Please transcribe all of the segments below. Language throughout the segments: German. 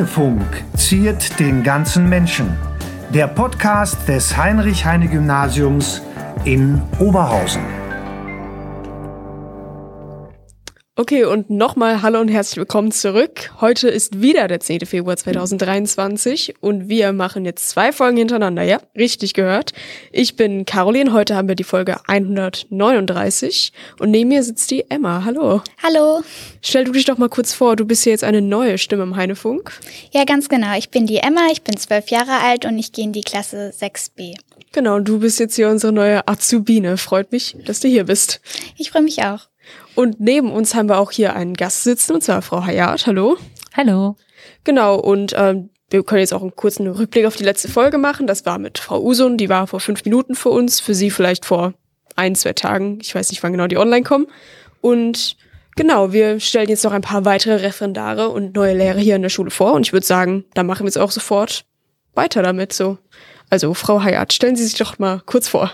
Heinefunk ziert den ganzen Menschen. Der Podcast des Heinrich-Heine-Gymnasiums in Oberhausen. Okay, und nochmal hallo und herzlich willkommen zurück. Heute ist wieder der 10. Februar 2023 und wir machen jetzt zwei Folgen hintereinander. Ja, richtig gehört. Ich bin Caroline, heute haben wir die Folge 139 und neben mir sitzt die Emma. Hallo. Hallo. Stell du dich doch mal kurz vor, du bist hier jetzt eine neue Stimme im Heinefunk. Ja, ganz genau. Ich bin die Emma, ich bin zwölf Jahre alt und ich gehe in die Klasse 6b. Genau, und du bist jetzt hier unsere neue Azubine. Freut mich, dass du hier bist. Ich freue mich auch. Und neben uns haben wir auch hier einen Gast sitzen, und zwar Frau Hayat. Hallo. Hallo. Genau, und ähm, wir können jetzt auch einen kurzen Rückblick auf die letzte Folge machen. Das war mit Frau Usun, die war vor fünf Minuten für uns, für sie vielleicht vor ein, zwei Tagen. Ich weiß nicht, wann genau die online kommen. Und genau, wir stellen jetzt noch ein paar weitere Referendare und neue Lehrer hier in der Schule vor. Und ich würde sagen, da machen wir jetzt auch sofort weiter damit. So, Also, Frau Hayat, stellen Sie sich doch mal kurz vor.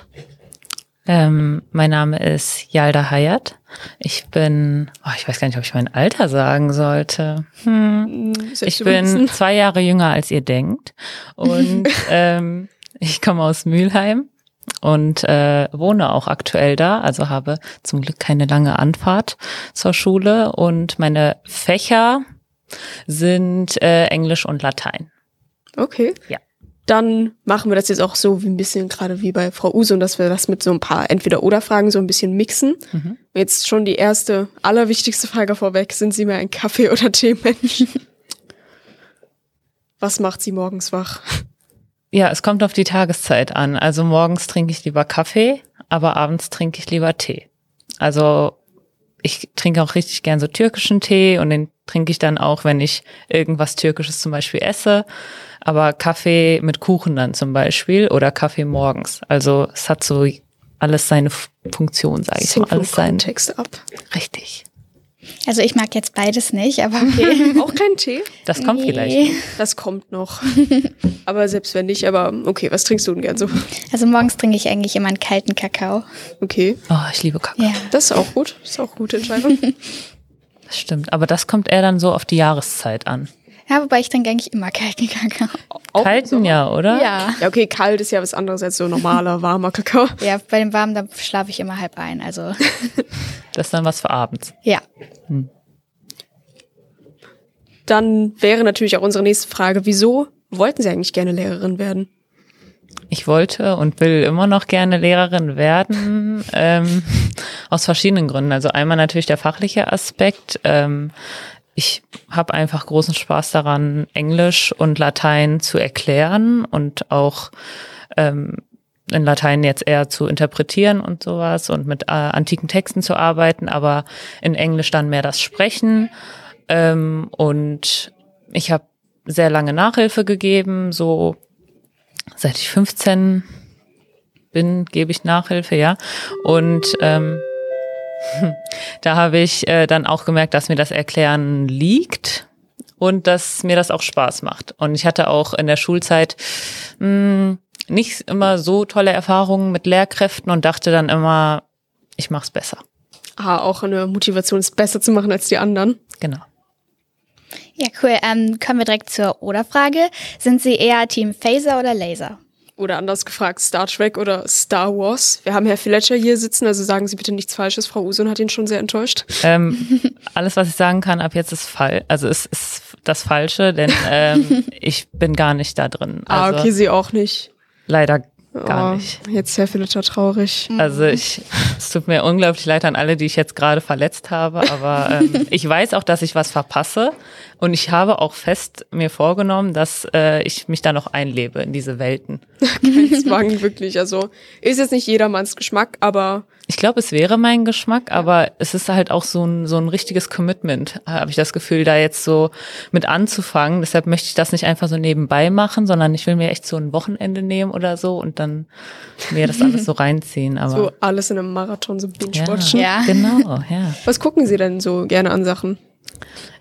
Ähm, mein Name ist Yalda Hayat. Ich bin, oh, ich weiß gar nicht, ob ich mein Alter sagen sollte. Hm. Ich bin zwei Jahre jünger, als ihr denkt. Und ähm, ich komme aus Mülheim und äh, wohne auch aktuell da, also habe zum Glück keine lange Anfahrt zur Schule. Und meine Fächer sind äh, Englisch und Latein. Okay. Ja dann machen wir das jetzt auch so wie ein bisschen gerade wie bei Frau Use und dass wir das mit so ein paar Entweder-Oder-Fragen so ein bisschen mixen. Mhm. Jetzt schon die erste, allerwichtigste Frage vorweg. Sind Sie mehr ein Kaffee- oder Teemensch? Was macht Sie morgens wach? Ja, es kommt auf die Tageszeit an. Also morgens trinke ich lieber Kaffee, aber abends trinke ich lieber Tee. Also ich trinke auch richtig gern so türkischen Tee und den trinke ich dann auch, wenn ich irgendwas Türkisches zum Beispiel esse aber Kaffee mit Kuchen dann zum Beispiel oder Kaffee morgens. Also es hat so alles seine Funktion, sage ich mal. Alles seinen Text ab. Richtig. Also ich mag jetzt beides nicht, aber okay. Auch kein Tee? Das kommt nee. vielleicht. Das kommt noch. aber selbst wenn nicht, aber okay, was trinkst du denn gern so? Also morgens trinke ich eigentlich immer einen kalten Kakao. Okay. Oh, ich liebe Kakao. Ja. Das ist auch gut. Das ist auch eine gute Entscheidung. das stimmt. Aber das kommt eher dann so auf die Jahreszeit an. Ja, wobei ich trinke eigentlich immer kalten Kakao. Auch kalten ja, oder? Ja. Ja, okay, kalt ist ja was anderes als so normaler, warmer Kakao. Ja, bei dem warmen, da schlafe ich immer halb ein, also. Das ist dann was für abends. Ja. Hm. Dann wäre natürlich auch unsere nächste Frage, wieso wollten Sie eigentlich gerne Lehrerin werden? Ich wollte und will immer noch gerne Lehrerin werden, ähm, aus verschiedenen Gründen. Also einmal natürlich der fachliche Aspekt. Ähm, ich habe einfach großen Spaß daran, Englisch und Latein zu erklären und auch ähm, in Latein jetzt eher zu interpretieren und sowas und mit äh, antiken Texten zu arbeiten, aber in Englisch dann mehr das Sprechen. Ähm, und ich habe sehr lange Nachhilfe gegeben, so seit ich 15 bin, gebe ich Nachhilfe, ja. Und ähm, Da habe ich äh, dann auch gemerkt, dass mir das Erklären liegt und dass mir das auch Spaß macht. Und ich hatte auch in der Schulzeit mh, hm, nicht immer so tolle Erfahrungen mit Lehrkräften und dachte dann immer, ich mache es besser. Ah, auch eine Motivation, es besser zu machen als die anderen. Genau. Ja, cool. Ähm, kommen wir direkt zur Oder-Frage. Sind Sie eher Team Phaser oder Laser? Oder anders gefragt, Star Trek oder Star Wars. Wir haben Herr Fletcher hier sitzen, also sagen Sie bitte nichts Falsches. Frau Usun hat ihn schon sehr enttäuscht. Ähm, alles, was ich sagen kann, ab jetzt ist falsch. Also es ist das Falsche, denn ähm, ich bin gar nicht da drin. Ah, also, ah, okay, Sie auch nicht. Leider gar oh, nicht. Jetzt Herr Fletcher traurig. Also ich, es tut mir unglaublich leid an alle, die ich jetzt gerade verletzt habe, aber ähm, ich weiß auch, dass ich was verpasse. Und ich habe auch fest mir vorgenommen, dass äh, ich mich da noch einlebe in diese Welten. Kein Zwang, wirklich. Also ist jetzt nicht jedermanns Geschmack, aber. Ich glaube, es wäre mein Geschmack, aber es ist halt auch so ein, so ein richtiges Commitment, habe ich das Gefühl, da jetzt so mit anzufangen. Deshalb möchte ich das nicht einfach so nebenbei machen, sondern ich will mir echt so ein Wochenende nehmen oder so und dann mir das alles so reinziehen. Aber so alles in einem Marathon, so Binge-Watchen. Ja, ja, genau, ja. Was gucken Sie denn so gerne an Sachen?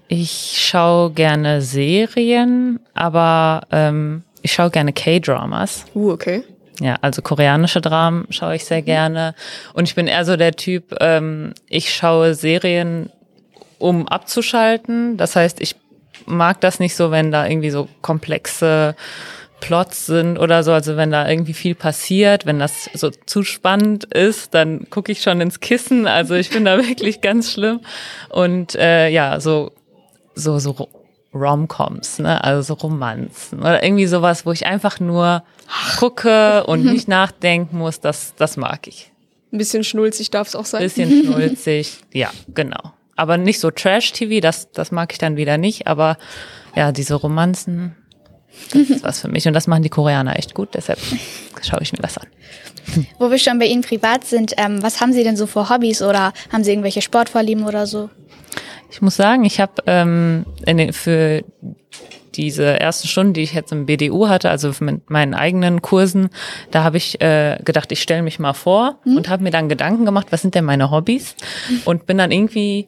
Ich schaue gerne Serien, aber ähm, ich schaue gerne K-Dramas. Uh, okay. Ja, also koreanische Dramen schaue ich sehr mhm. gerne. Und ich bin eher so der Typ, ähm, ich schaue Serien, um abzuschalten. Das heißt, ich mag das nicht so, wenn da irgendwie so komplexe Plots sind oder so, also wenn da irgendwie viel passiert, wenn das so zu spannend ist, dann gucke ich schon ins Kissen. Also ich bin da wirklich ganz schlimm. Und äh, ja, so so so Romcoms, ne? also so Romanzen oder irgendwie sowas, wo ich einfach nur gucke und nicht nachdenken muss, das, das mag ich. Ein bisschen schnulzig darf es auch sein. Bisschen schnulzig, ja, genau. Aber nicht so Trash-TV, das, das mag ich dann wieder nicht, aber ja, diese Romanzen, das ist was für mich und das machen die Koreaner echt gut, deshalb schaue ich mir das an. Wo wir schon bei Ihnen privat sind, ähm, was haben Sie denn so für Hobbys oder haben Sie irgendwelche Sportvorlieben oder so? Ich muss sagen, ich habe ähm, den- für diese ersten Stunden, die ich jetzt im BDU hatte, also mit meinen eigenen Kursen, da habe ich äh, gedacht, ich stelle mich mal vor und habe mir dann Gedanken gemacht, was sind denn meine Hobbys? Und bin dann irgendwie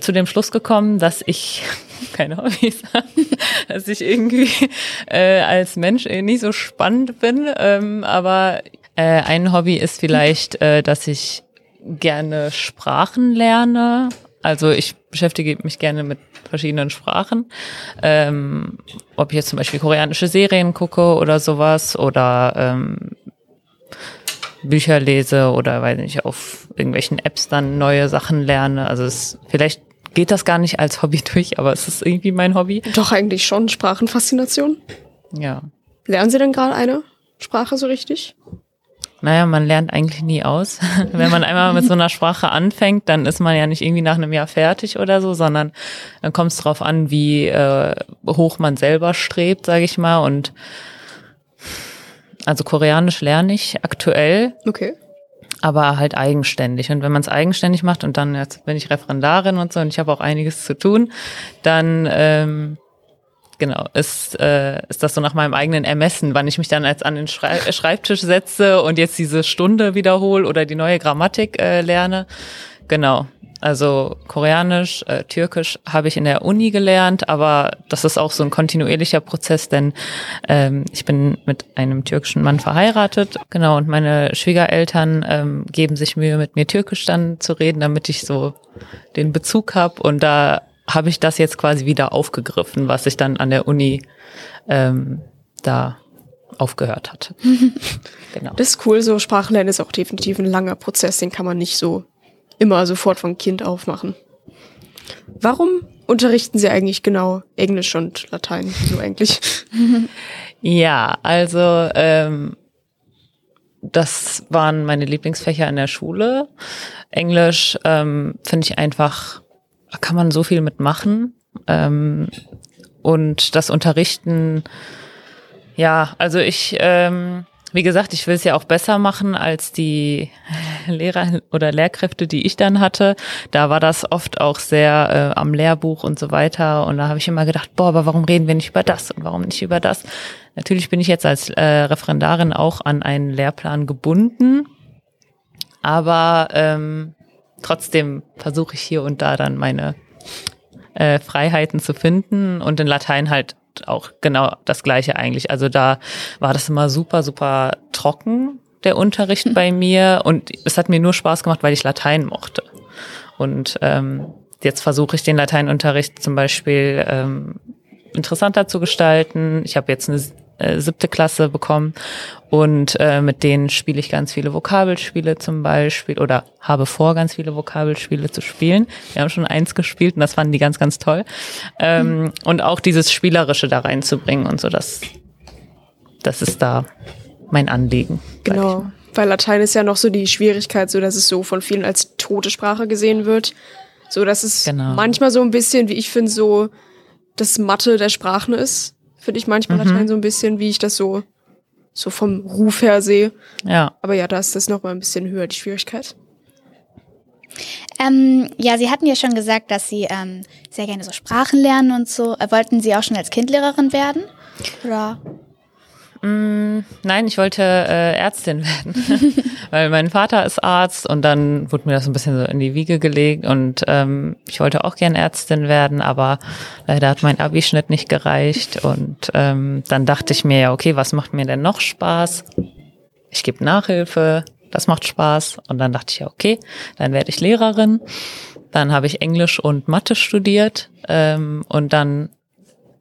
zu dem Schluss gekommen, dass ich keine Hobbys habe, dass ich irgendwie äh, als Mensch eh nicht so spannend bin. Ähm, aber äh, ein Hobby ist vielleicht, äh, dass ich gerne Sprachen lerne. Also ich beschäftige mich gerne mit verschiedenen Sprachen. Ähm, ob ich jetzt zum Beispiel koreanische Serien gucke oder sowas oder ähm, Bücher lese oder weiß nicht, auf irgendwelchen Apps dann neue Sachen lerne. Also es, vielleicht geht das gar nicht als Hobby durch, aber es ist irgendwie mein Hobby. Doch eigentlich schon Sprachenfaszination. Ja. Lernen Sie denn gerade eine Sprache so richtig? Naja, man lernt eigentlich nie aus. Wenn man einmal mit so einer Sprache anfängt, dann ist man ja nicht irgendwie nach einem Jahr fertig oder so, sondern dann kommt es darauf an, wie äh, hoch man selber strebt, sage ich mal. Und also Koreanisch lerne ich aktuell, Okay. aber halt eigenständig. Und wenn man es eigenständig macht und dann jetzt bin ich Referendarin und so und ich habe auch einiges zu tun, dann ähm, genau ist äh, ist das so nach meinem eigenen Ermessen, wann ich mich dann als an den Schrei äh, Schreibtisch setze und jetzt diese Stunde wiederhole oder die neue Grammatik äh, lerne. Genau. Also Koreanisch, äh, Türkisch habe ich in der Uni gelernt, aber das ist auch so ein kontinuierlicher Prozess, denn ähm, ich bin mit einem türkischen Mann verheiratet, genau, und meine Schwiegereltern ähm, geben sich Mühe, mit mir Türkisch dann zu reden, damit ich so den Bezug habe. Und da habe ich das jetzt quasi wieder aufgegriffen, was ich dann an der Uni ähm, da aufgehört hatte. genau. Das ist cool, so Sprachenlernen ist auch definitiv ein langer Prozess, den kann man nicht so immer sofort von Kind aufmachen. Warum unterrichten Sie eigentlich genau Englisch und Latein so eigentlich? Ja, also ähm, das waren meine Lieblingsfächer in der Schule. Englisch ähm, finde ich einfach, kann man so viel mitmachen. Ähm, und das Unterrichten, ja, also ich, ähm, wie gesagt, ich will es ja auch besser machen als die Lehrer oder Lehrkräfte, die ich dann hatte. Da war das oft auch sehr äh, am Lehrbuch und so weiter. Und da habe ich immer gedacht, boah, aber warum reden wir nicht über das und warum nicht über das? Natürlich bin ich jetzt als äh, Referendarin auch an einen Lehrplan gebunden. Aber ähm, trotzdem versuche ich hier und da dann meine äh, Freiheiten zu finden und in Latein halt auch genau das gleiche eigentlich. Also da war das immer super, super trocken, der Unterricht bei mir. Und es hat mir nur Spaß gemacht, weil ich Latein mochte. Und ähm, jetzt versuche ich den Lateinunterricht zum Beispiel ähm, interessanter zu gestalten. Ich habe jetzt eine äh, siebte Klasse bekommen und äh, mit denen spiele ich ganz viele Vokabelspiele zum Beispiel oder habe vor, ganz viele Vokabelspiele zu spielen. Wir haben schon eins gespielt und das fanden die ganz, ganz toll. Ähm, Und auch dieses Spielerische da reinzubringen und so, das, das ist da mein Anliegen. Genau. Weil Latein ist ja noch so die Schwierigkeit, so dass es so von vielen als tote Sprache gesehen wird. So dass es Genau. manchmal so ein bisschen, wie ich finde, so das Mathe der Sprachen ist. Finde ich manchmal Mhm. Latein so ein bisschen, wie ich das so, so vom Ruf her sehe. Ja. Aber ja, da ist das noch mal ein bisschen höher, die Schwierigkeit. Ähm, ja, Sie hatten ja schon gesagt, dass Sie ähm, sehr gerne so Sprachen lernen und so. Äh, wollten Sie auch schon als Kindlehrerin werden? Oder? Nein, ich wollte äh, Ärztin werden, weil mein Vater ist Arzt und dann wurde mir das ein bisschen so in die Wiege gelegt und ähm, ich wollte auch gern Ärztin werden, aber leider hat mein Abischnitt nicht gereicht und ähm, dann dachte ich mir ja, okay, was macht mir denn noch Spaß? Ich gebe Nachhilfe, das macht Spaß und dann dachte ich ja, okay, dann werde ich Lehrerin Dann habe ich Englisch und Mathe studiert ähm, und dann,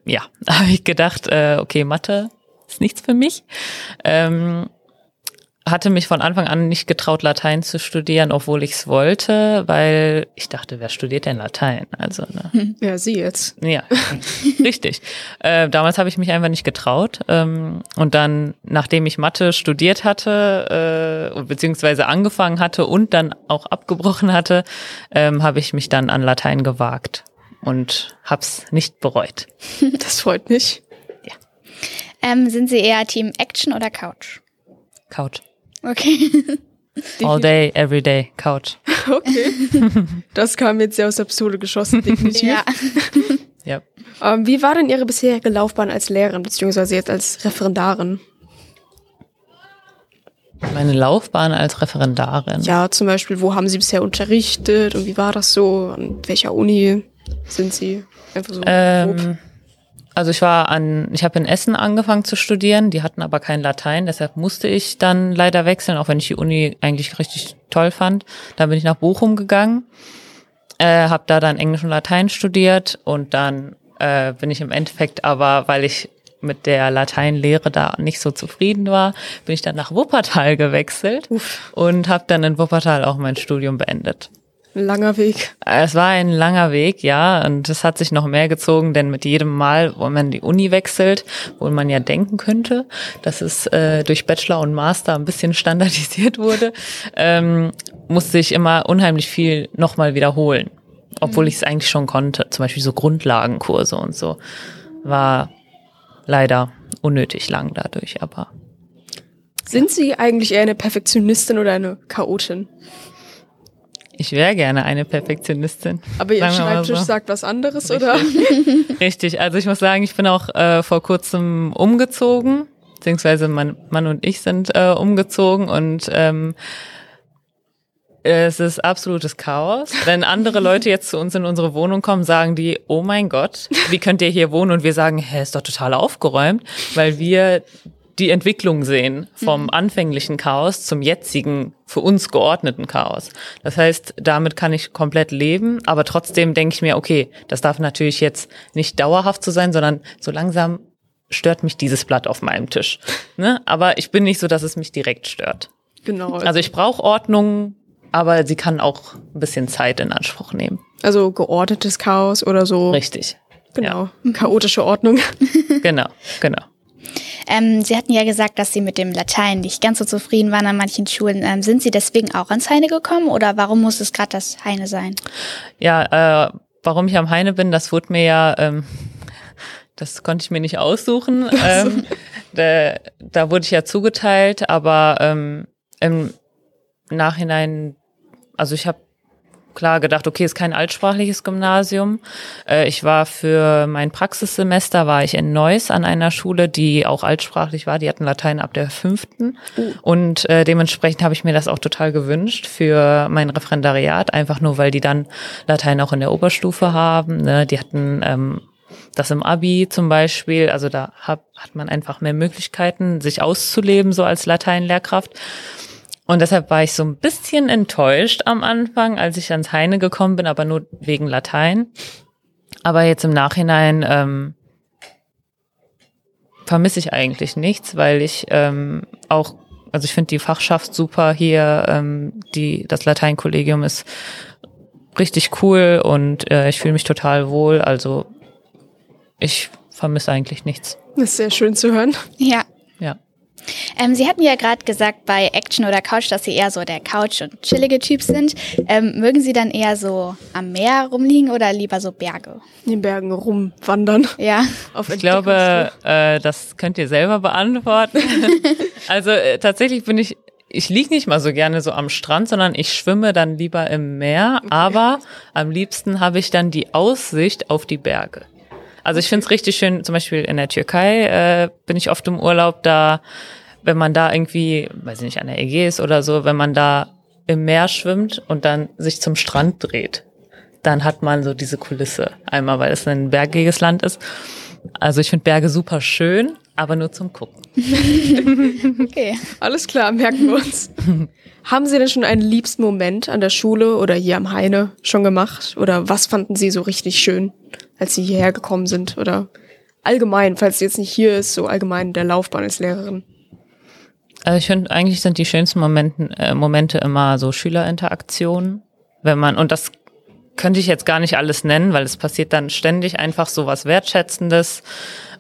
ja, habe ich gedacht, äh, okay, Mathe ist nichts für mich. Ähm, hatte mich von Anfang an nicht getraut, Latein zu studieren, obwohl ich es wollte, weil ich dachte, wer studiert denn Latein? Also, ne? Ja, sie jetzt. Ja, richtig. Äh, damals habe ich mich einfach nicht getraut. Ähm, und dann, nachdem ich Mathe studiert hatte, äh, beziehungsweise angefangen hatte und dann auch abgebrochen hatte, ähm, habe ich mich dann an Latein gewagt und hab's nicht bereut. Das freut mich. Ähm, sind Sie eher Team Action oder Couch? Couch. Okay. All day, every day, Couch. Okay. Das kam jetzt sehr aus der Pistole geschossen, definitiv. ja. Ja. Ähm, wie war denn Ihre bisherige Laufbahn als Lehrerin, beziehungsweise jetzt als Referendarin? Meine Laufbahn als Referendarin. Ja, zum Beispiel, wo haben Sie bisher unterrichtet und wie war das so? An welcher Uni sind Sie? Einfach so grob. Also ich war an, ich habe in Essen angefangen zu studieren, die hatten aber kein Latein, deshalb musste ich dann leider wechseln, auch wenn ich die Uni eigentlich richtig toll fand. Dann bin ich nach Bochum gegangen, äh, habe da dann Englisch und Latein studiert und dann äh, bin ich im Endeffekt aber, weil ich mit der Lateinlehre da nicht so zufrieden war, bin ich dann nach Wuppertal gewechselt und habe dann in Wuppertal auch mein Studium beendet. Ein langer Weg. Es war ein langer Weg, ja, und es hat sich noch mehr gezogen, denn mit jedem Mal, wo man die Uni wechselt, wo man ja denken könnte, dass es äh, durch Bachelor und Master ein bisschen standardisiert wurde, ähm, musste ich immer unheimlich viel nochmal wiederholen, obwohl ich es eigentlich schon konnte. Zum Beispiel so Grundlagenkurse und so. War leider unnötig lang dadurch, aber Sind Sie eigentlich eher eine Perfektionistin oder eine Chaotin? Ich wäre gerne eine Perfektionistin. Aber Ihr Schreibtisch so. sagt was anderes, oder? Richtig, also ich muss sagen, ich bin auch äh, vor kurzem umgezogen, beziehungsweise mein Mann und ich sind äh, umgezogen und ähm, es ist absolutes Chaos. Wenn andere Leute jetzt zu uns in unsere Wohnung kommen, sagen die, oh mein Gott, wie könnt ihr hier wohnen? Und wir sagen, hä, ist doch total aufgeräumt, weil wir die Entwicklung sehen vom anfänglichen Chaos zum jetzigen für uns geordneten Chaos. Das heißt, damit kann ich komplett leben, aber trotzdem denke ich mir, okay, das darf natürlich jetzt nicht dauerhaft so sein, sondern so langsam stört mich dieses Blatt auf meinem Tisch. Ne? Aber ich bin nicht so, dass es mich direkt stört. Genau. Also ich brauche Ordnung, aber sie kann auch ein bisschen Zeit in Anspruch nehmen. Also geordnetes Chaos oder so. Richtig. Genau. Chaotische Ordnung. Genau, genau. Ähm, Sie hatten ja gesagt, dass Sie mit dem Latein nicht ganz so zufrieden waren an manchen Schulen. Ähm, sind Sie deswegen auch ans Heine gekommen oder warum muss es gerade das Heine sein? Ja, äh, warum ich am Heine bin, das wurde mir ja, ähm, das konnte ich mir nicht aussuchen. Ähm, da, da wurde ich ja zugeteilt, aber ähm, im Nachhinein, also ich habe klar gedacht, okay, ist kein altsprachliches Gymnasium. Äh, ich war für mein Praxissemester war ich in Neuss an einer Schule, die auch altsprachlich war. Die hatten Latein ab der fünften und äh, dementsprechend habe ich mir das auch total gewünscht für mein Referendariat, einfach nur weil die dann Latein auch in der Oberstufe haben. Ne? Die hatten ähm, das im Abi zum Beispiel, also da hat, hat man einfach mehr Möglichkeiten, sich auszuleben, so als Lateinlehrkraft. Und deshalb war ich so ein bisschen enttäuscht am Anfang, als ich ans Heine gekommen bin, aber nur wegen Latein. Aber jetzt im Nachhinein ähm, vermisse ich eigentlich nichts, weil ich ähm, auch, also ich finde die Fachschaft super hier, ähm, die, das Lateinkollegium ist richtig cool und äh, ich fühle mich total wohl. Also ich vermisse eigentlich nichts. Das ist sehr schön zu hören. Ja. Ja. Ähm, Sie hatten ja gerade gesagt bei Action oder Couch, dass Sie eher so der Couch- und chillige Typ sind. Ähm, mögen Sie dann eher so am Meer rumliegen oder lieber so Berge? In den Bergen rumwandern. Ja. Auf Ich glaube, äh, das könnt ihr selber beantworten. also äh, tatsächlich bin ich, ich liege nicht mal so gerne so am Strand, sondern ich schwimme dann lieber im Meer. Aber am liebsten habe ich dann die Aussicht auf die Berge. Also ich finde es richtig schön, zum Beispiel in der Türkei äh, bin ich oft im Urlaub da, wenn man da irgendwie, weiß ich nicht, an der Ägäis oder so, wenn man da im Meer schwimmt und dann sich zum Strand dreht, dann hat man so diese Kulisse. Einmal, weil es ein bergiges Land ist. Also ich finde Berge super schön, aber nur zum Gucken. Okay. Alles klar, merken wir uns. Haben Sie denn schon einen liebsten Moment an der Schule oder hier am Heine schon gemacht? Oder was fanden Sie so richtig schön, als Sie hierher gekommen sind? Oder allgemein, falls sie jetzt nicht hier ist, so allgemein der Laufbahn als Lehrerin? Also ich finde, eigentlich sind die schönsten Momenten, äh, Momente immer so Schülerinteraktionen, wenn man, und das könnte ich jetzt gar nicht alles nennen, weil es passiert dann ständig einfach so was Wertschätzendes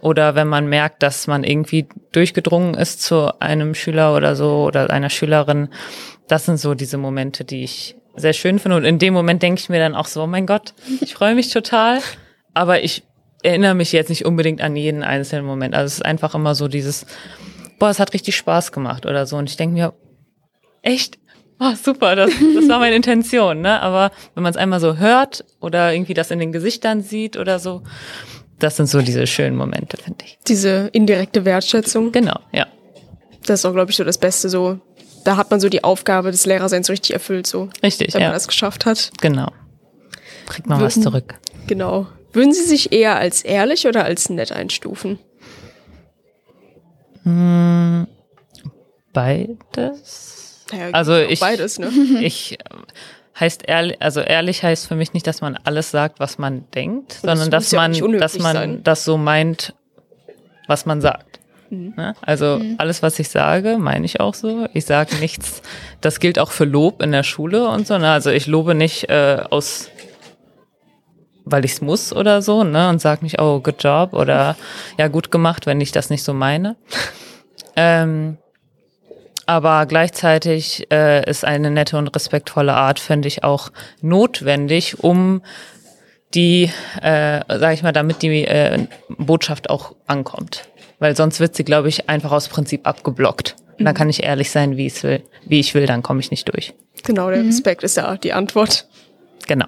oder wenn man merkt, dass man irgendwie durchgedrungen ist zu einem Schüler oder so oder einer Schülerin. Das sind so diese Momente, die ich sehr schön finde und in dem Moment denke ich mir dann auch so, oh mein Gott, ich freue mich total, aber ich erinnere mich jetzt nicht unbedingt an jeden einzelnen Moment. Also es ist einfach immer so dieses, boah, es hat richtig Spaß gemacht oder so. Und ich denke mir, echt? Oh, super, das, das war meine Intention, ne? Aber wenn man es einmal so hört oder irgendwie das in den Gesichtern sieht oder so, das sind so diese schönen Momente, finde ich. Diese indirekte Wertschätzung. Genau, ja. Das ist auch, glaube ich, so das Beste. So, da hat man so die Aufgabe des Lehrerseins richtig erfüllt, so. Richtig, wenn ja. man das geschafft hat. Genau. Kriegt man was zurück. Genau. Würden Sie sich eher als ehrlich oder als nett einstufen? Beides. Naja, Also auch ich- Beides, ne? Ich äh, heißt ehrlich, also ehrlich heißt für mich nicht, dass man alles sagt, was man denkt, Und das sondern muss dass ja man, dass man sein. das so meint, was man sagt. Mhm. Ne? Also alles, was ich sage, meine ich auch so. Ich sage nichts. Das gilt auch für Lob in der Schule und so. Ne? Also ich lobe nicht äh, aus weil ich es muss oder so, ne? Und sag nicht, oh, good job oder ja, gut gemacht, wenn ich das nicht so meine. ähm, aber gleichzeitig äh, ist eine nette und respektvolle Art, finde ich, auch notwendig, um die, äh, sage ich mal, damit die äh, Botschaft auch ankommt. Weil sonst wird sie, glaube ich, einfach aus Prinzip abgeblockt. Und dann kann ich ehrlich sein, wie ich will, wie ich will, dann komme ich nicht durch. Genau, der Respekt ist ja die Antwort. Genau.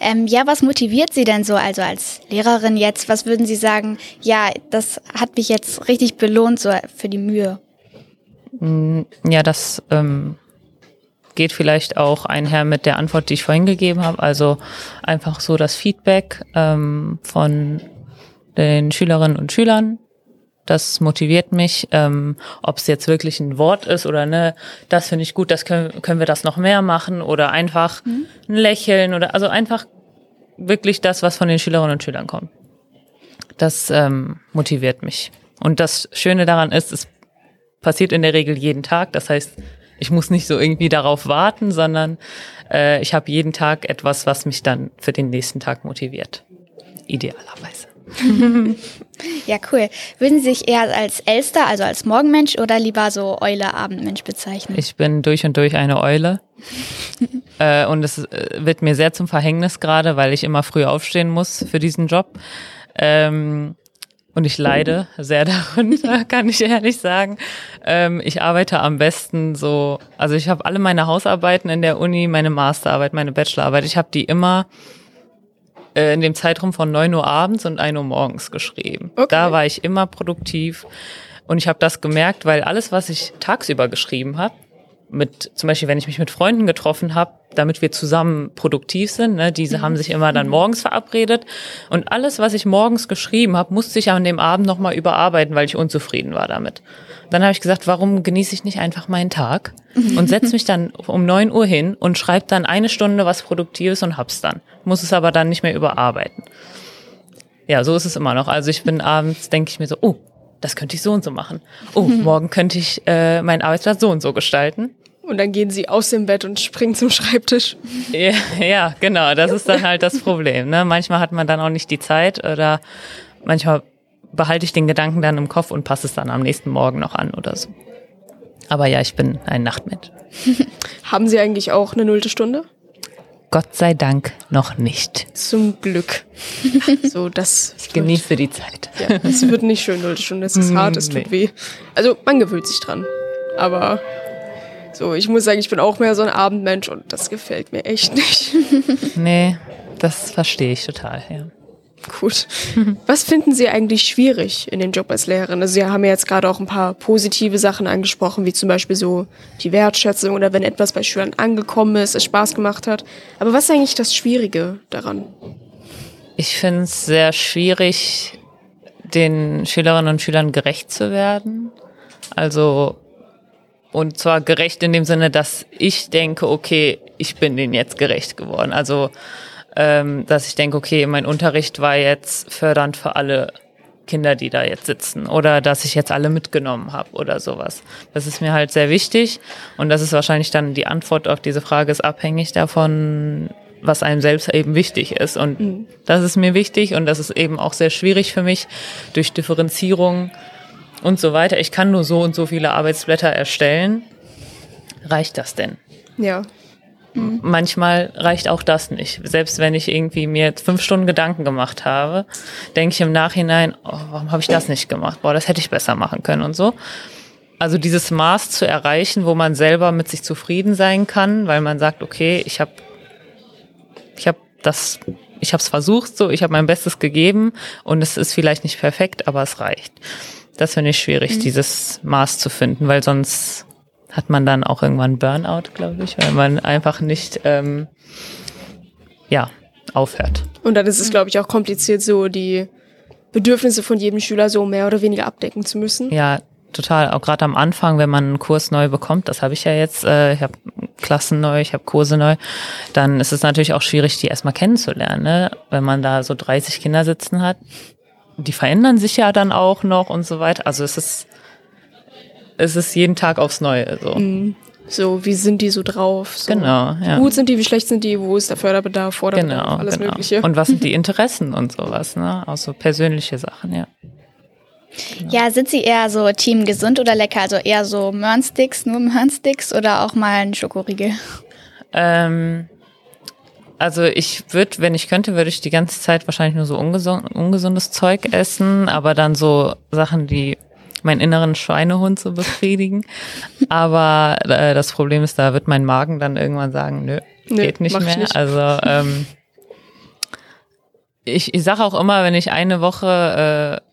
Ähm, ja, was motiviert Sie denn so, also als Lehrerin jetzt? Was würden Sie sagen, ja, das hat mich jetzt richtig belohnt, so für die Mühe? Ja, das ähm, geht vielleicht auch einher mit der Antwort, die ich vorhin gegeben habe. Also einfach so das Feedback ähm, von den Schülerinnen und Schülern. Das motiviert mich, ähm, ob es jetzt wirklich ein Wort ist oder ne, das finde ich gut, das können, können wir das noch mehr machen oder einfach ein Lächeln oder also einfach wirklich das, was von den Schülerinnen und Schülern kommt. Das ähm, motiviert mich. Und das Schöne daran ist, es passiert in der Regel jeden Tag. Das heißt, ich muss nicht so irgendwie darauf warten, sondern äh, ich habe jeden Tag etwas, was mich dann für den nächsten Tag motiviert. Idealerweise. Ja, cool. Würden Sie sich eher als Elster, also als Morgenmensch oder lieber so Eule-Abendmensch bezeichnen? Ich bin durch und durch eine Eule. äh, und es äh, wird mir sehr zum Verhängnis gerade, weil ich immer früh aufstehen muss für diesen Job. Ähm, und ich leide sehr darunter, kann ich ehrlich sagen. Ähm, ich arbeite am besten so, also ich habe alle meine Hausarbeiten in der Uni, meine Masterarbeit, meine Bachelorarbeit, ich habe die immer äh, in dem Zeitraum von 9 Uhr abends und 1 Uhr morgens geschrieben. Okay. Da war ich immer produktiv. Und ich habe das gemerkt, weil alles, was ich tagsüber geschrieben habe, mit zum Beispiel, wenn ich mich mit Freunden getroffen habe, damit wir zusammen produktiv sind, ne, diese haben sich immer dann morgens verabredet und alles, was ich morgens geschrieben habe, musste ich an dem Abend nochmal überarbeiten, weil ich unzufrieden war damit. Dann habe ich gesagt, warum genieße ich nicht einfach meinen Tag und setze mich dann um 9 Uhr hin und schreibe dann eine Stunde was Produktives und hab's dann. Muss es aber dann nicht mehr überarbeiten. Ja, so ist es immer noch. Also ich bin abends, denke ich mir so, oh, das könnte ich so und so machen. Oh, morgen könnte ich äh, meinen Arbeitsplatz so und so gestalten. Und dann gehen sie aus dem Bett und springen zum Schreibtisch. Ja, ja, genau, das ist dann halt das Problem. Ne? Manchmal hat man dann auch nicht die Zeit oder manchmal behalte ich den Gedanken dann im Kopf und passe es dann am nächsten Morgen noch an oder so. Aber ja, ich bin ein Nachtmensch. Haben sie eigentlich auch eine nullte Stunde? Gott sei Dank noch nicht. Zum Glück. So, das Ich genieße die Zeit. Ja, es wird nicht schön, nullte Stunde. Es ist hart, es tut Nee. weh. Also, man gewöhnt sich dran. Aber so, ich muss sagen, ich bin auch mehr so ein Abendmensch und das gefällt mir echt nicht. Nee, das verstehe ich total, ja. Gut. Was finden Sie eigentlich schwierig in dem Job als Lehrerin? Also Sie haben ja jetzt gerade auch ein paar positive Sachen angesprochen, wie zum Beispiel so die Wertschätzung oder wenn etwas bei Schülern angekommen ist, es Spaß gemacht hat. Aber was ist eigentlich das Schwierige daran? Ich finde es sehr schwierig, den Schülerinnen und Schülern gerecht zu werden. Also Und zwar gerecht in dem Sinne, dass ich denke, okay, ich bin denen jetzt gerecht geworden. Also, ähm, dass ich denke, okay, mein Unterricht war jetzt fördernd für alle Kinder, die da jetzt sitzen oder dass ich jetzt alle mitgenommen habe oder sowas. Das ist mir halt sehr wichtig und das ist wahrscheinlich dann die Antwort auf diese Frage ist abhängig davon, was einem selbst eben wichtig ist und mhm. das ist mir wichtig und das ist eben auch sehr schwierig für mich durch Differenzierung und so weiter. Ich kann nur so und so viele Arbeitsblätter erstellen. Reicht das denn? Ja. Mhm. Manchmal reicht auch das nicht. Selbst wenn ich irgendwie mir jetzt fünf Stunden Gedanken gemacht habe, denke ich im Nachhinein, oh, warum habe ich das nicht gemacht? Boah, das hätte ich besser machen können und so. Also dieses Maß zu erreichen, wo man selber mit sich zufrieden sein kann, weil man sagt, okay, ich habe ich habe das ich habe es versucht, so ich habe mein Bestes gegeben und es ist vielleicht nicht perfekt, aber es reicht. Das finde ich schwierig, mhm. dieses Maß zu finden, weil sonst hat man dann auch irgendwann Burnout, glaube ich, weil man einfach nicht, ähm, ja, aufhört. Und dann ist es, glaube ich, auch kompliziert, so die Bedürfnisse von jedem Schüler so mehr oder weniger abdecken zu müssen. Ja, total. Auch gerade am Anfang, wenn man einen Kurs neu bekommt, das habe ich ja jetzt, äh, ich habe Klassen neu, ich habe Kurse neu, dann ist es natürlich auch schwierig, die erstmal kennenzulernen. Ne? Wenn man da so 30 Kinder sitzen hat, die verändern sich ja dann auch noch und so weiter. Also es ist es ist jeden Tag aufs Neue. So. Mhm. So, wie sind die so drauf? So. Genau, ja. Wie gut sind die, wie schlecht sind die, wo ist der Förderbedarf, Vorderbedarf, genau, alles genau. Mögliche. Und was sind die Interessen und sowas, ne? Auch so persönliche Sachen, ja. Genau. Ja, sind Sie eher so Team gesund oder lecker? Also eher so Mörnsticks, nur Mörnsticks oder auch mal ein Schokoriegel? Ähm, also ich würde, wenn ich könnte, würde ich die ganze Zeit wahrscheinlich nur so ungesund, ungesundes Zeug essen, aber dann so Sachen, die meinen inneren Schweinehund zu befriedigen. Aber äh, das Problem ist, da wird mein Magen dann irgendwann sagen, nö, nö geht nicht mehr. Nicht. Also ähm, ich, ich sage auch immer, wenn ich eine Woche äh,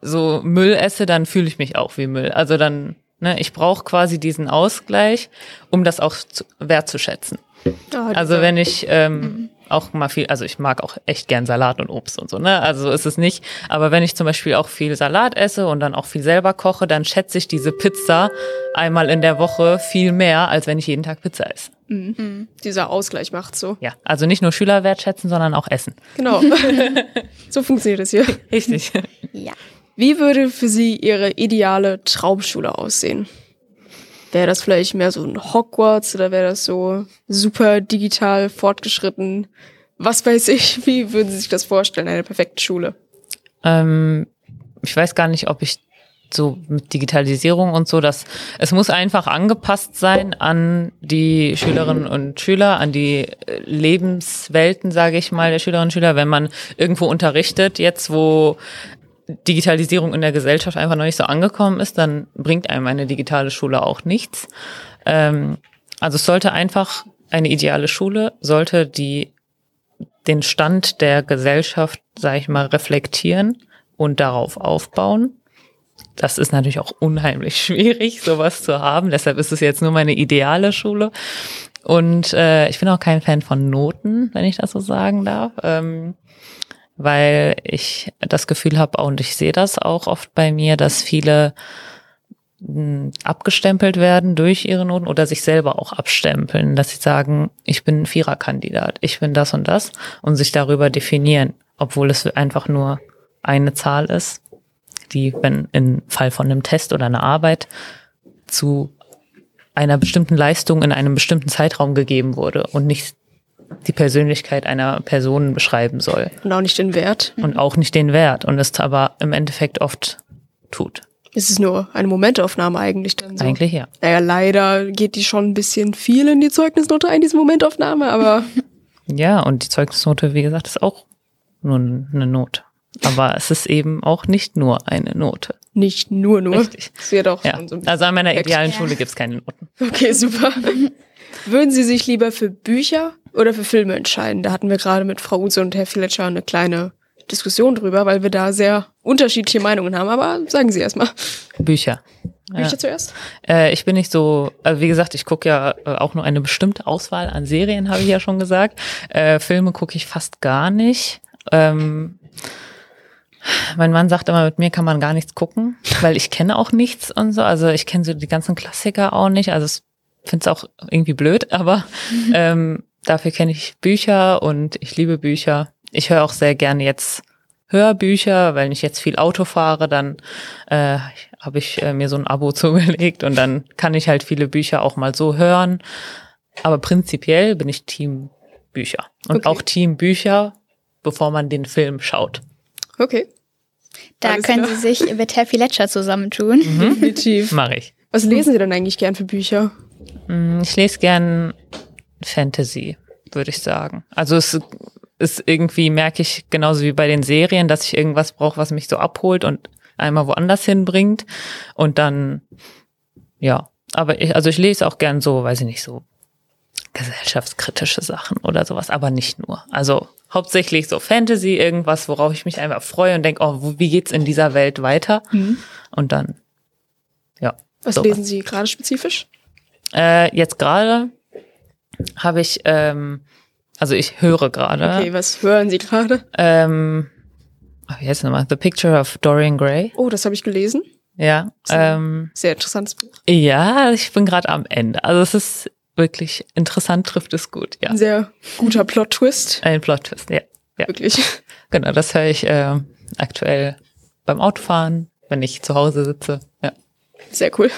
so Müll esse, dann fühle ich mich auch wie Müll. Also dann, ne, ich brauche quasi diesen Ausgleich, um das auch zu, wertzuschätzen. Oh, also wenn ich ähm, mhm auch mal viel, also ich mag auch echt gern Salat und Obst und so, ne? Also so ist es nicht. Aber wenn ich zum Beispiel auch viel Salat esse und dann auch viel selber koche, dann schätze ich diese Pizza einmal in der Woche viel mehr, als wenn ich jeden Tag Pizza esse. Mhm. mhm. Dieser Ausgleich macht so. Ja, also nicht nur Schüler wertschätzen, sondern auch essen. Genau. so funktioniert es hier. Richtig. Ja. Wie würde für Sie Ihre ideale Traumschule aussehen? Wäre das vielleicht mehr so ein Hogwarts oder wäre das so super digital fortgeschritten? Was weiß ich, wie würden Sie sich das vorstellen, eine perfekte Schule? Ähm, ich weiß gar nicht, ob ich so mit Digitalisierung und so, dass es muss einfach angepasst sein an die Schülerinnen und Schüler, an die äh, Lebenswelten, sage ich mal, der Schülerinnen und Schüler. Wenn man irgendwo unterrichtet, jetzt wo Digitalisierung in der Gesellschaft einfach noch nicht so angekommen ist, dann bringt einem eine digitale Schule auch nichts. Ähm, also es sollte einfach eine ideale Schule, sollte die den Stand der Gesellschaft, sage ich mal, reflektieren und darauf aufbauen. Das ist natürlich auch unheimlich schwierig, sowas zu haben. Deshalb ist es jetzt nur meine ideale Schule. Und äh, ich bin auch kein Fan von Noten, wenn ich das so sagen darf. Ähm, weil ich das Gefühl habe, und ich sehe das auch oft bei mir, dass viele hm, abgestempelt werden durch ihre Noten oder sich selber auch abstempeln, dass sie sagen, ich bin ein Viererkandidat, ich bin das und das und sich darüber definieren, obwohl es einfach nur eine Zahl ist, die, wenn im Fall von einem Test oder einer Arbeit zu einer bestimmten Leistung in einem bestimmten Zeitraum gegeben wurde und nicht die Persönlichkeit einer Person beschreiben soll. Und auch nicht den Wert. Und auch nicht den Wert. Und es aber im Endeffekt oft tut. Es ist nur eine Momentaufnahme eigentlich dann so. Eigentlich ja. Naja, leider geht die schon ein bisschen viel in die Zeugnisnote ein, diese Momentaufnahme, aber. ja, und die Zeugnisnote, wie gesagt, ist auch nur eine Note. Aber es ist eben auch nicht nur eine Note. Nicht nur, nur. Richtig. Das wäre doch ja. so Also an meiner idealen ja. Schule gibt's keine Noten. Okay, super. Würden Sie sich lieber für Bücher oder für Filme entscheiden? Da hatten wir gerade mit Frau Use und Herr Fletcher eine kleine Diskussion drüber, weil wir da sehr unterschiedliche Meinungen haben. Aber sagen Sie erstmal. Bücher. Bücher ja. zuerst? Äh, ich bin nicht so, also wie gesagt, ich gucke ja äh, auch nur eine bestimmte Auswahl an Serien, habe ich ja schon gesagt. Äh, Filme gucke ich fast gar nicht. Ähm, Mein Mann sagt immer, mit mir kann man gar nichts gucken, weil ich kenne auch nichts und so. Also ich kenne so die ganzen Klassiker auch nicht. Also ich finde es auch irgendwie blöd, aber ähm, dafür kenne ich Bücher und ich liebe Bücher. Ich höre auch sehr gerne jetzt Hörbücher, weil ich jetzt viel Auto fahre, dann äh, habe ich äh, mir so ein Abo zugelegt und dann kann ich halt viele Bücher auch mal so hören. Aber prinzipiell bin ich Team Bücher und Okay. auch Team Bücher, bevor man den Film schaut. Okay, Da Alles können klar. Sie sich mit Happy Ledger zusammentun. definitiv. Mache ich. Was lesen Sie denn eigentlich gern für Bücher? Mm, Ich lese gern Fantasy, würde ich sagen. Also es ist irgendwie, merke ich, genauso wie bei den Serien, dass ich irgendwas brauche, was mich so abholt und einmal woanders hinbringt. Und dann, ja. Aber ich, also ich lese auch gern so, weiß ich nicht, so gesellschaftskritische Sachen oder sowas, aber nicht nur. Also hauptsächlich so Fantasy, irgendwas, worauf ich mich einfach freue und denke, oh, wie geht's in dieser Welt weiter? Und dann, ja. Was sowas. lesen Sie gerade spezifisch? Äh, jetzt gerade habe ich, ähm, also ich höre gerade, Okay, was hören Sie gerade? ähm, wie heißt nochmal? The Picture of Dorian Gray. Oh, das habe ich gelesen. Ja, ähm, Sehr interessantes Buch. ja, ich bin gerade am Ende. Also es ist wirklich interessant, trifft es gut, ja. Ein sehr guter Plot-Twist. Ein Plot-Twist, ja. ja. Wirklich. Genau, das höre ich äh, aktuell beim Autofahren, wenn ich zu Hause sitze. Ja. Sehr cool.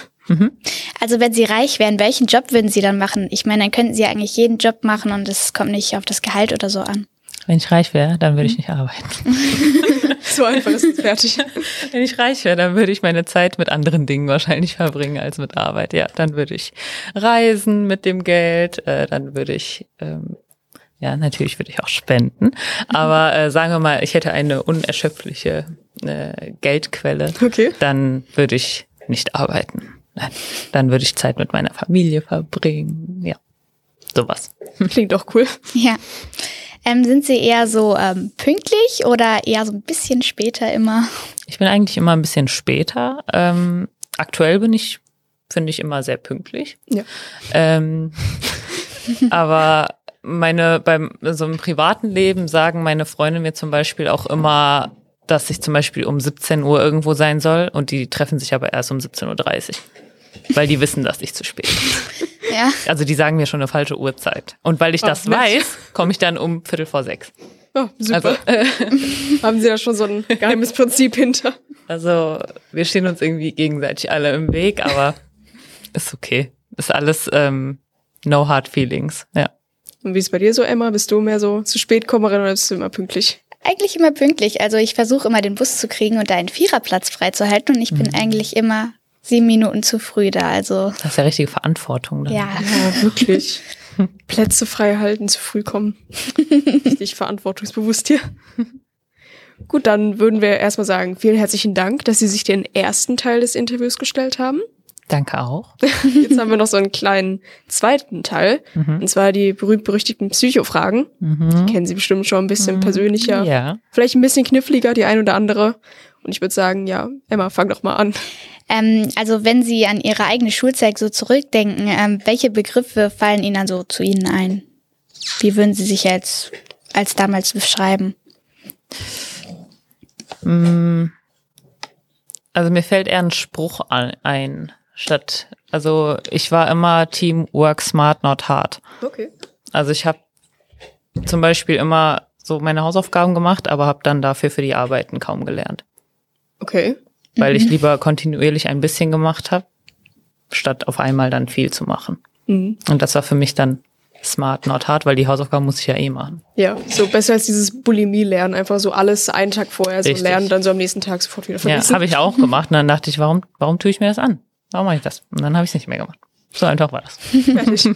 Also wenn Sie reich wären, welchen Job würden Sie dann machen? Ich meine, dann könnten Sie ja eigentlich jeden Job machen und es kommt nicht auf das Gehalt oder so an. Wenn ich reich wäre, dann würde ich nicht arbeiten. So einfach ist es fertig. Wenn ich reich wäre, dann würde ich meine Zeit mit anderen Dingen wahrscheinlich verbringen als mit Arbeit. Ja, dann würde ich reisen mit dem Geld, äh, dann würde ich, ähm, ja, natürlich würde ich auch spenden. Aber äh, sagen wir mal, ich hätte eine unerschöpfliche äh, Geldquelle, Okay. dann würde ich nicht arbeiten. Nein, dann würde ich Zeit mit meiner Familie verbringen. Ja, sowas. Klingt doch cool. Ja. Ähm, sind Sie eher so ähm, pünktlich oder eher so ein bisschen später immer? Ich bin eigentlich immer ein bisschen später. Ähm, aktuell bin ich, finde ich, immer sehr pünktlich. Ja. Ähm, aber meine, beim, so im privaten Leben sagen meine Freunde mir zum Beispiel auch immer, dass ich zum Beispiel um 17 Uhr irgendwo sein soll und die treffen sich aber erst um 17.30 Uhr. Weil die wissen, dass ich zu spät bin. Ja. Also die sagen mir schon eine falsche Uhrzeit. Und weil ich Oh, das nett. weiß, komme ich dann um Viertel vor sechs. Oh, super. Also, äh, Haben Sie da schon so ein geheimes Prinzip hinter? Also wir stehen uns irgendwie gegenseitig alle im Weg, aber ist okay. Ist alles ähm, no hard feelings. Ja. Und wie ist es bei dir so, Emma? Bist du mehr so zu spät Kommerin oder bist du immer pünktlich? Eigentlich immer pünktlich. Also ich versuche immer den Bus zu kriegen und da einen Viererplatz freizuhalten und ich bin eigentlich immer sieben Minuten zu früh da. Also Das ist ja richtige Verantwortung. Dann. ja. Ja, wirklich. Plätze frei halten, zu früh kommen. Richtig verantwortungsbewusst hier. Gut, dann würden wir erstmal sagen, vielen herzlichen Dank, dass Sie sich den ersten Teil des Interviews gestellt haben. Danke auch. Jetzt haben wir noch so einen kleinen zweiten Teil, und zwar die berühmt-berüchtigten Psychofragen. Kennen Sie bestimmt schon ein bisschen persönlicher. Ja. Vielleicht ein bisschen kniffliger, die ein oder andere. Und ich würde sagen, ja, Emma, fang doch mal an. Ähm, also wenn Sie an Ihre eigene Schulzeit so zurückdenken, ähm, welche Begriffe fallen Ihnen dann so zu Ihnen ein? Wie würden Sie sich als, als damals beschreiben? Also mir fällt eher ein Spruch ein, ein statt. Also ich war immer Team Work Smart, not hard. Okay. Also ich habe zum Beispiel immer so meine Hausaufgaben gemacht, aber habe dann dafür für die Arbeiten kaum gelernt. Okay. Weil ich lieber kontinuierlich ein bisschen gemacht habe, statt auf einmal dann viel zu machen. Mhm. Und das war für mich dann smart, not hard, weil die Hausaufgaben muss ich ja eh machen. Ja, so besser als dieses Bulimie-Lernen. Einfach so alles einen Tag vorher so Richtig. lernen, dann so am nächsten Tag sofort wieder Ja, vergessen. habe ich auch gemacht. Und dann dachte ich, warum, warum tue ich mir das an? Warum mache ich das? Und dann habe ich es nicht mehr gemacht. So einfach war das.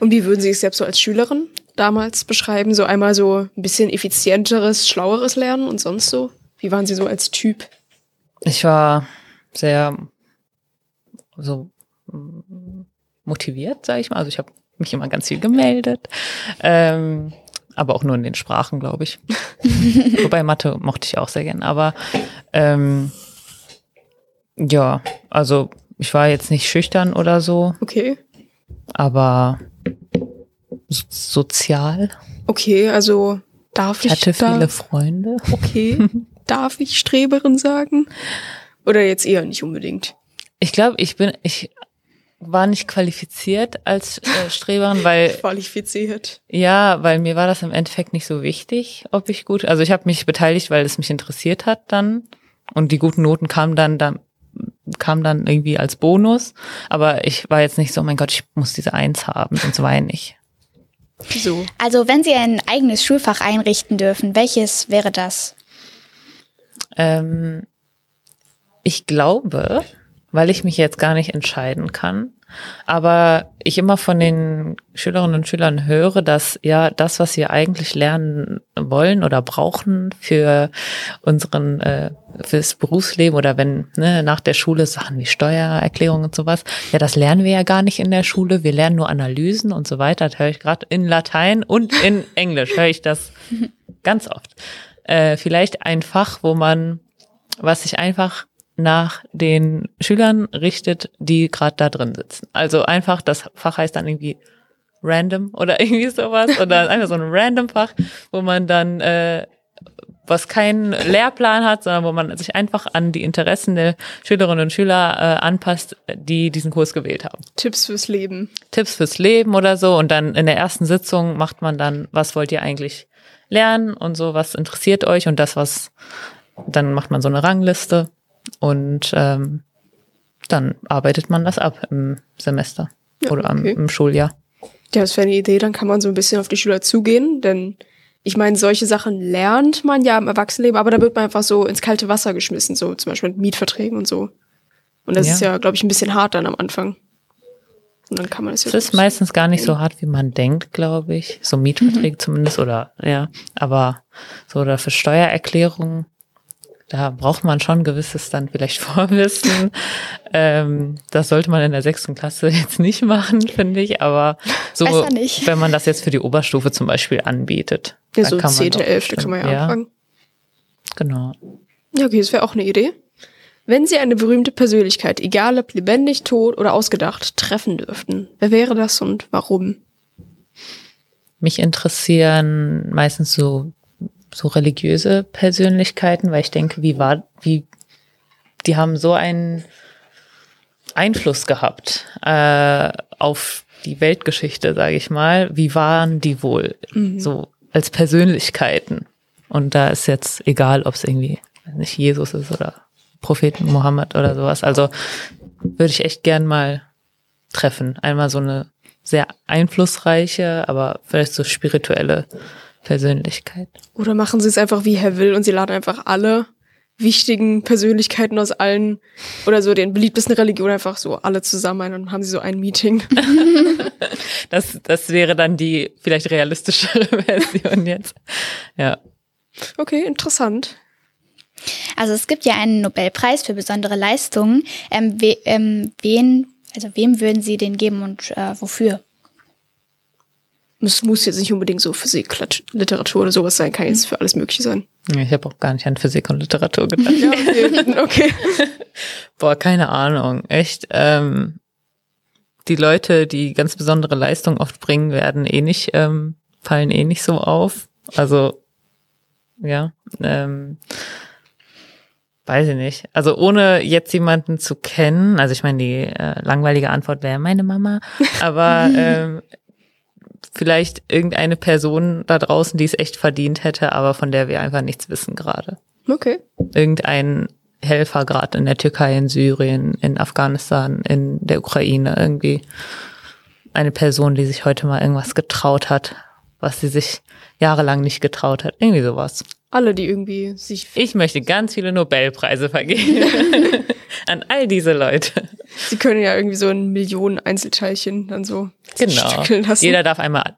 Und wie würden Sie sich selbst so als Schülerin damals beschreiben? So einmal so ein bisschen effizienteres, schlaueres Lernen und sonst so? Wie waren Sie so als Typ? Ich war sehr so motiviert, sage ich mal. Also ich habe mich immer ganz viel gemeldet. Ähm, aber auch nur in den Sprachen, glaube ich. Wobei Mathe mochte ich auch sehr gern. Aber ähm, ja, also ich war jetzt nicht schüchtern oder so, Okay. aber so sozial. Okay, also Darf Ich ich, hatte viele da, Freunde. Okay. Darf ich Streberin sagen? Oder jetzt eher nicht unbedingt? Ich glaube, ich bin, ich war nicht qualifiziert als äh, Streberin, weil Qualifiziert. ja, weil mir war das im Endeffekt nicht so wichtig, ob ich gut. Also ich habe mich beteiligt, weil es mich interessiert hat dann und die guten Noten kamen dann dann kam dann irgendwie als Bonus, aber ich war jetzt nicht so, oh mein Gott, ich muss diese Eins haben und so war ich nicht. So. Also wenn Sie ein eigenes Schulfach einrichten dürfen, welches wäre das? Ähm, ich glaube, weil ich mich jetzt gar nicht entscheiden kann, aber ich immer von den Schülerinnen und Schülern höre, dass ja das, was wir eigentlich lernen wollen oder brauchen für unseren äh, fürs Berufsleben oder wenn ne, nach der Schule Sachen wie Steuererklärung und sowas, ja, das lernen wir ja gar nicht in der Schule. Wir lernen nur Analysen und so weiter. Das höre ich gerade in Latein und in Englisch höre ich das ganz oft. Äh, vielleicht ein Fach, wo man, was sich einfach nach den Schülern richtet, die gerade da drin sitzen. Also einfach, das Fach heißt dann irgendwie random oder irgendwie sowas oder einfach so ein random Fach, wo man dann äh, was keinen Lehrplan hat, sondern wo man sich einfach an die Interessen der Schülerinnen und Schüler äh, anpasst, die diesen Kurs gewählt haben. Tipps fürs Leben. Tipps fürs Leben oder so und dann in der ersten Sitzung macht man dann, was wollt ihr eigentlich lernen und so, was interessiert euch und das, was, dann macht man so eine Rangliste und ähm, dann arbeitet man das ab im Semester Ja, oder am, okay. im Schuljahr. Ja, das wäre eine Idee, dann kann man so ein bisschen auf die Schüler zugehen, denn ich meine, solche Sachen lernt man ja im Erwachsenenleben, aber da wird man einfach so ins kalte Wasser geschmissen, so zum Beispiel mit Mietverträgen und so. Und das Ja. ist ja, glaube ich, ein bisschen hart dann am Anfang. Und dann kann man es ja. Es ist meistens gar nicht so hart, wie man denkt, glaube ich. So Mietverträge zumindest oder ja. Aber so oder für Steuererklärungen, da braucht man schon gewisses dann vielleicht Vorwissen. ähm, das sollte man in der sechsten Klasse jetzt nicht machen, finde ich. Aber so, wenn man das jetzt für die Oberstufe zum Beispiel anbietet. ja, dann so kann man 10., doch 11. bestimmt- kann man ja, anfangen. Genau. Ja, okay, das wäre auch eine Idee. Wenn Sie eine berühmte Persönlichkeit, egal ob lebendig, tot oder ausgedacht, treffen dürften, wer wäre das und warum? Mich interessieren meistens so, so religiöse Persönlichkeiten, weil ich denke, wie war, wie, die haben so einen Einfluss gehabt äh, auf die Weltgeschichte, sage ich mal. Wie waren die wohl so als Persönlichkeiten? Und da ist jetzt egal, ob es irgendwie nicht Jesus ist oder Propheten Mohammed oder sowas. Also würde ich echt gern mal treffen. Einmal so eine sehr einflussreiche, aber vielleicht so spirituelle Persönlichkeit. Oder machen Sie es einfach wie Herr Will und Sie laden einfach alle wichtigen Persönlichkeiten aus allen oder so den beliebtesten Religionen einfach so alle zusammen ein und haben Sie so ein Meeting. Das, das wäre dann die vielleicht realistischere Version jetzt. Ja. Okay, interessant. Also es gibt ja einen Nobelpreis für besondere Leistungen. Ähm, we, ähm, wen, also wem würden Sie den geben und äh, wofür? Es muss jetzt nicht unbedingt so Physik, Literatur oder sowas sein, kann jetzt für alles Mögliche sein. Ich habe auch gar nicht an Physik und Literatur gedacht. Ja, okay. okay. Boah, keine Ahnung. Echt. Ähm, die Leute, die ganz besondere Leistungen oft bringen, werden eh nicht, ähm, fallen eh nicht so auf. Also, ja. Ähm, weiß ich nicht. Also ohne jetzt jemanden zu kennen, also ich meine, die äh, langweilige Antwort wäre meine Mama, aber ähm, vielleicht irgendeine Person da draußen, die es echt verdient hätte, aber von der wir einfach nichts wissen gerade Okay. irgendein Helfer gerade in der Türkei, in Syrien, in Afghanistan, in der Ukraine, irgendwie eine Person, die sich heute mal irgendwas getraut hat, was sie sich jahrelang nicht getraut hat. Irgendwie sowas. Alle, die irgendwie sich. Ich möchte ganz viele Nobelpreise vergeben an all diese Leute. Sie können ja irgendwie so ein Millionen Einzelteilchen dann so Genau. stückeln lassen. Jeder darf einmal an-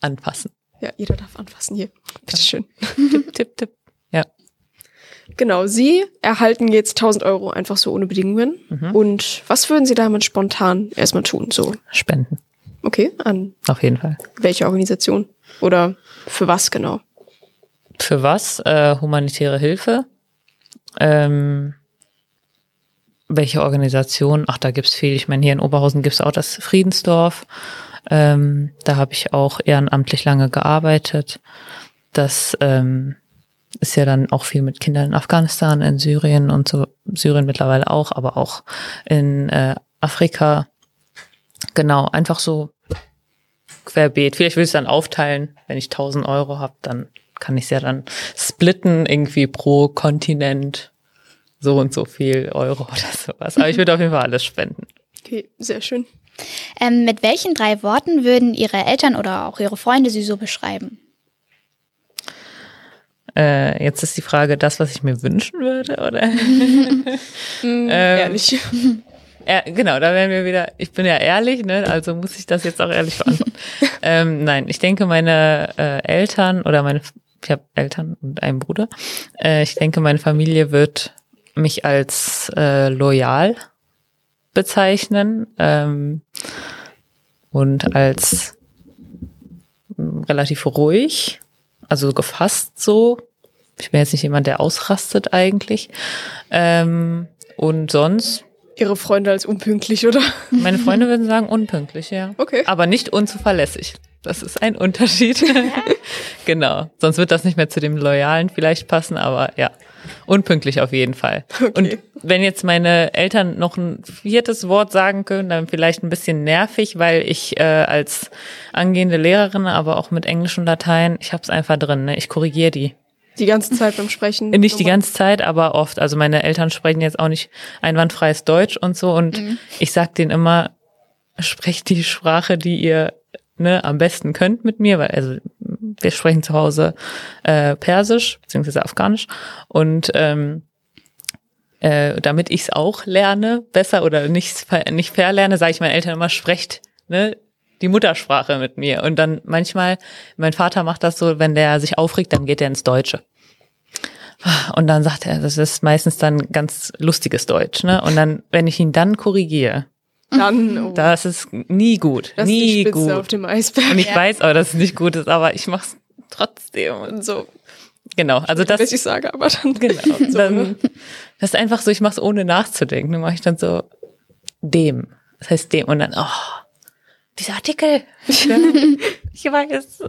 anfassen. ja, jeder darf anfassen hier. Bitteschön. Tipp, tipp, tipp. Ja. Genau, Sie erhalten jetzt 1000 Euro einfach so ohne Bedingungen. Mhm. Und was würden Sie damit spontan erstmal tun? So, Spenden. okay, an Auf jeden Fall. welche Organisation? Oder für was genau? Für was? Äh, humanitäre Hilfe. Ähm, welche Organisation? Ach, da gibt's viel. Ich meine, hier in Oberhausen gibt's auch das Friedensdorf. Ähm, da habe ich auch ehrenamtlich lange gearbeitet. das ähm, ist ja dann auch viel mit Kindern in Afghanistan, in Syrien und so, Syrien mittlerweile auch, aber auch in äh, Afrika. Genau, einfach so querbeet. Vielleicht will ich es dann aufteilen, wenn ich 1000 Euro habe, dann kann ich es ja dann splitten, irgendwie pro Kontinent so und so viel Euro oder sowas. Aber ich würde auf jeden Fall alles spenden. Okay, sehr schön. Ähm, mit welchen drei Worten würden Ihre Eltern oder auch Ihre Freunde Sie so beschreiben? Äh, jetzt ist die Frage, das, was ich mir wünschen würde, oder? ähm, ehrlich. Ja, genau, da wären wir wieder, ich bin ja ehrlich, ne, also muss ich das jetzt auch ehrlich beantworten. ähm, nein, ich denke, meine äh, Eltern oder meine, ich habe Eltern und einen Bruder, äh, ich denke, meine Familie wird mich als äh, loyal bezeichnen ähm, und als mh, relativ ruhig, also gefasst so. Ich bin jetzt nicht jemand, der ausrastet eigentlich. Ähm, und sonst Ihre Freunde als unpünktlich, oder? meine Freunde würden sagen unpünktlich, ja. Okay. Aber nicht unzuverlässig. Das ist ein Unterschied. genau. Sonst wird das nicht mehr zu dem Loyalen vielleicht passen, aber ja. Unpünktlich auf jeden Fall. Okay. Und wenn jetzt meine Eltern noch ein viertes Wort sagen können, dann vielleicht ein bisschen nervig, weil ich äh, als angehende Lehrerin, aber auch mit Englisch und Latein, ich habe es einfach drin, ne? ich korrigiere die. Die ganze Zeit beim Sprechen. Nicht die ganze Zeit, aber oft. Also meine Eltern sprechen jetzt auch nicht einwandfreies Deutsch und so. Und ich sag denen immer, sprecht die Sprache, die ihr ne, am besten könnt mit mir, weil also wir sprechen zu Hause äh, Persisch beziehungsweise Afghanisch und ähm, äh, damit ich es auch lerne besser oder nicht nicht verlerne, sage ich meinen Eltern immer sprecht ne die Muttersprache mit mir und dann manchmal mein Vater macht das so, wenn der sich aufregt, dann geht er ins Deutsche. Und dann sagt er, das ist meistens dann ganz lustiges Deutsch, ne? Und dann, wenn ich ihn dann korrigiere, Dann, oh, das ist nie gut, das ist die nie Spitze gut. auf dem Eisberg. Und ich weiß aber, dass es nicht gut ist, aber ich mach's trotzdem. Und so, genau, also das, was ich sage, aber dann. genau, so, dann, ne? das ist einfach so, ich mach's ohne nachzudenken. Dann mache ich dann so dem. Das heißt dem und dann, oh, dieser Artikel. Ja, ich weiß.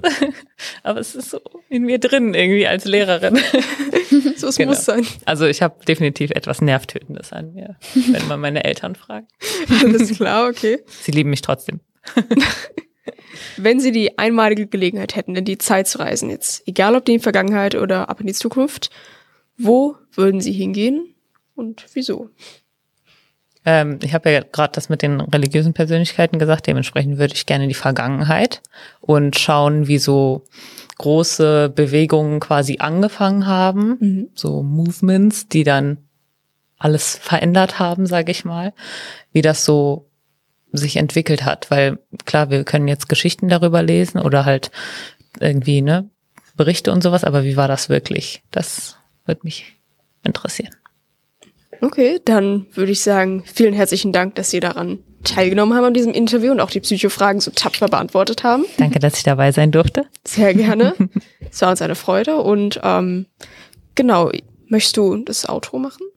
Aber es ist so in mir drin irgendwie als Lehrerin. So, es Genau. muss sein. Also ich habe definitiv etwas Nervtötendes an mir, wenn man meine Eltern fragt. Alles klar, okay. Sie lieben mich trotzdem. Wenn Sie die einmalige Gelegenheit hätten, in die Zeit zu reisen, jetzt, egal ob in die Vergangenheit oder ab in die Zukunft, wo würden Sie hingehen und wieso? Ähm, ich habe ja gerade das mit den religiösen Persönlichkeiten gesagt, dementsprechend würde ich gerne in die Vergangenheit und schauen, wie so große Bewegungen quasi angefangen haben, so Movements, die dann alles verändert haben, sage ich mal, wie das so sich entwickelt hat, weil klar, wir können jetzt Geschichten darüber lesen oder halt irgendwie ne Berichte und sowas, aber wie war das wirklich? Das wird mich interessieren. Okay, dann würde ich sagen, vielen herzlichen Dank, dass Sie daran teilgenommen haben an diesem Interview und auch die Psychofragen so tapfer beantwortet haben. Danke, dass ich dabei sein durfte. Sehr gerne. es war uns eine Freude und ähm, genau, möchtest du das Outro machen?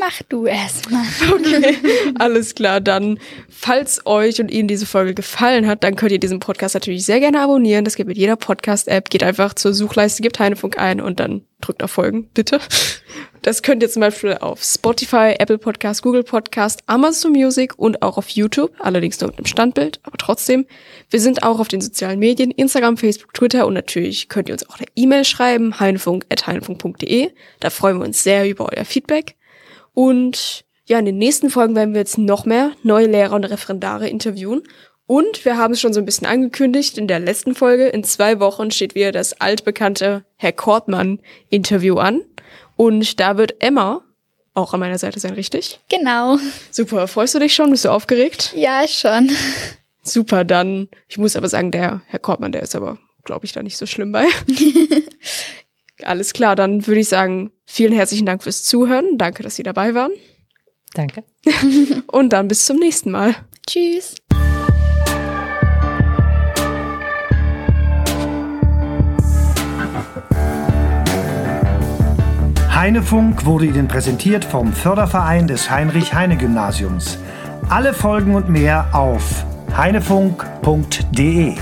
Mach du erstmal. Okay, alles klar. Dann, falls euch und Ihnen diese Folge gefallen hat, dann könnt ihr diesen Podcast natürlich sehr gerne abonnieren. Das geht mit jeder Podcast-App. Geht einfach zur Suchleiste, gebt Heinefunk ein und dann drückt auf Folgen, bitte. Das könnt ihr zum Beispiel auf Spotify, Apple Podcast, Google Podcast, Amazon Music und auch auf YouTube. Allerdings nur mit einem Standbild, aber trotzdem. Wir sind auch auf den sozialen Medien, Instagram, Facebook, Twitter und natürlich könnt ihr uns auch eine E-Mail schreiben, heinefunk.heinefunk.de. Da freuen wir uns sehr über euer Feedback. Und ja, in den nächsten Folgen werden wir jetzt noch mehr neue Lehrer und Referendare interviewen. Und wir haben es schon so ein bisschen angekündigt in der letzten Folge. In zwei Wochen steht wieder das altbekannte Herr Kortmann-Interview an. Und da wird Emma auch an meiner Seite sein, richtig? Genau. Super. Freust du dich schon? Bist du aufgeregt? Ja, schon. Super, dann. Ich muss aber sagen, der Herr Kortmann, der ist aber, glaube ich, da nicht so schlimm bei. Alles klar, dann würde ich sagen, vielen herzlichen Dank fürs Zuhören. Danke, dass Sie dabei waren. Danke. Und dann bis zum nächsten Mal. Tschüss. Heinefunk wurde Ihnen präsentiert vom Förderverein des Heinrich-Heine-Gymnasiums. Alle Folgen und mehr auf heinefunk.de.